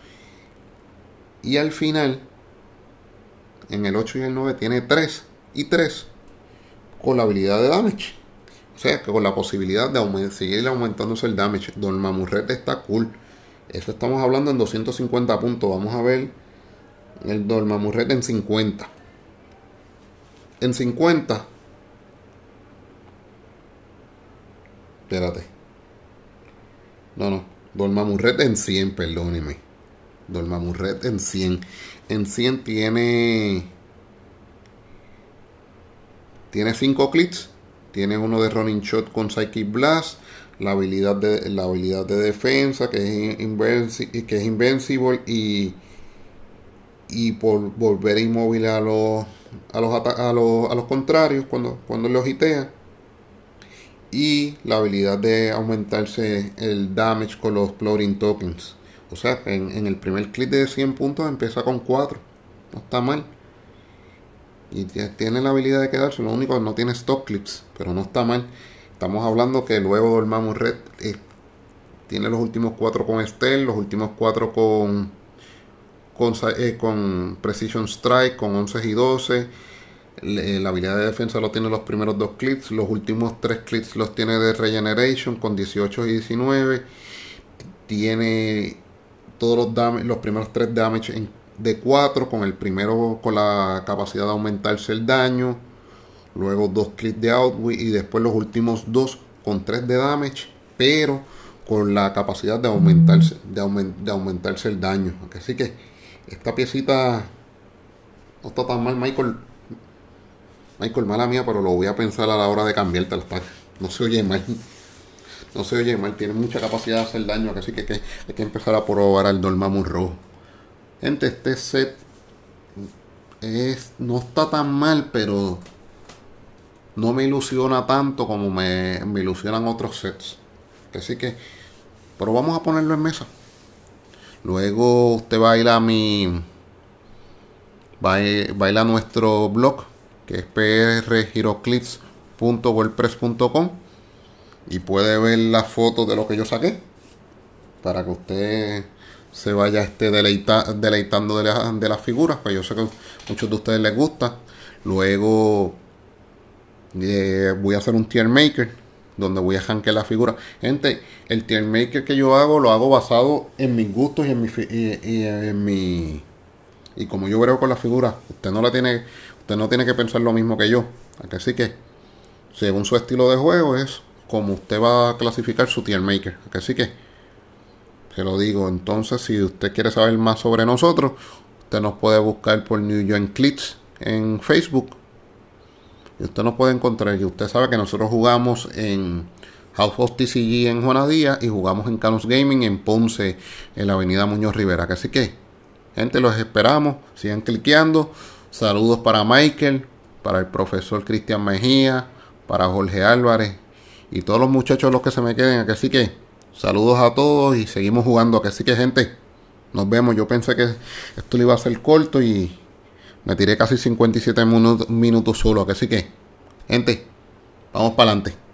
Speaker 1: Y al final, en el 8 y el 9 tiene 3 y 3 con la habilidad de damage. O sea que con la posibilidad de seguir aumentándose el damage. Red está cool. Eso estamos hablando en 250 puntos. Vamos a ver el Red en 50. En 50 Espérate. No, no. Dormamurret en 100, perdóneme. Dormamurret en 100. En 100 tiene. Tiene 5 clics. Tiene uno de Running Shot con Psychic Blast. La habilidad de, la habilidad de defensa que es, invencible, que es Invencible. Y. Y por volver inmóvil a los, a los, a los, a los contrarios cuando, cuando los hitea y la habilidad de aumentarse el damage con los floating tokens. O sea, en, en el primer clip de 100 puntos empieza con 4. No está mal. Y tiene la habilidad de quedarse. Lo único no tiene stock clips. Pero no está mal. Estamos hablando que luego Dormammu Red eh, tiene los últimos 4 con Steel. Los últimos 4 con, con, eh, Precision Strike. Con 11 y 12. La habilidad de defensa lo tiene los primeros dos clips. Los últimos 3 clips los tiene de Regeneration con 18 y 19. Tiene todos los, los primeros 3 damage en de 4 con el primero con la capacidad de aumentarse el daño luego dos clics de outwit y después los últimos dos con 3 de damage pero con la capacidad de aumentarse de, de aumentarse el daño. Así que esta piecita no está tan mal Michael. Michael mala mía pero lo voy a pensar a la hora de cambiarte las no se oye mal. No se oye mal. Tiene mucha capacidad de hacer daño así que, que hay que empezar a probar al Dormammu rojo Gente, este set es, no está tan mal, pero no me ilusiona tanto como me, ilusionan otros sets. Así que, pero vamos a ponerlo en mesa. Luego usted va a ir a mi, va a ir, a, nuestro blog, que es prgiroclips.wordpress.com y puede ver las fotos de lo que yo saqué para que usted se vaya este deleitando de, las figuras, pues yo sé que a muchos de ustedes les gusta. Luego eh, voy a hacer un tier maker donde voy a janquear la figura. Gente, el tier maker que yo hago lo hago basado en mis gustos y en mi y, en mi y como yo veo con la figura, usted no la tiene usted no tiene que pensar lo mismo que yo. Así que según su estilo de juego es como usted va a clasificar su tier maker. Así que se lo digo. Entonces, si usted quiere saber más sobre nosotros, usted nos puede buscar por New York Clips en Facebook. Y usted nos puede encontrar. Y usted sabe que nosotros jugamos en House of TCG en Juanadía y jugamos en Canus Gaming en Ponce, en la avenida Muñoz Rivera. Así que, gente, los esperamos. Sigan cliqueando. Saludos para Michael, para el profesor Cristian Mejía, para Jorge Álvarez y todos los muchachos los que se me queden. Así que Saludos a todos y seguimos jugando. Así que gente, nos vemos. Yo pensé que esto le iba a ser corto y me tiré casi 57 minutos, minutos solo. Así que, gente, vamos para adelante.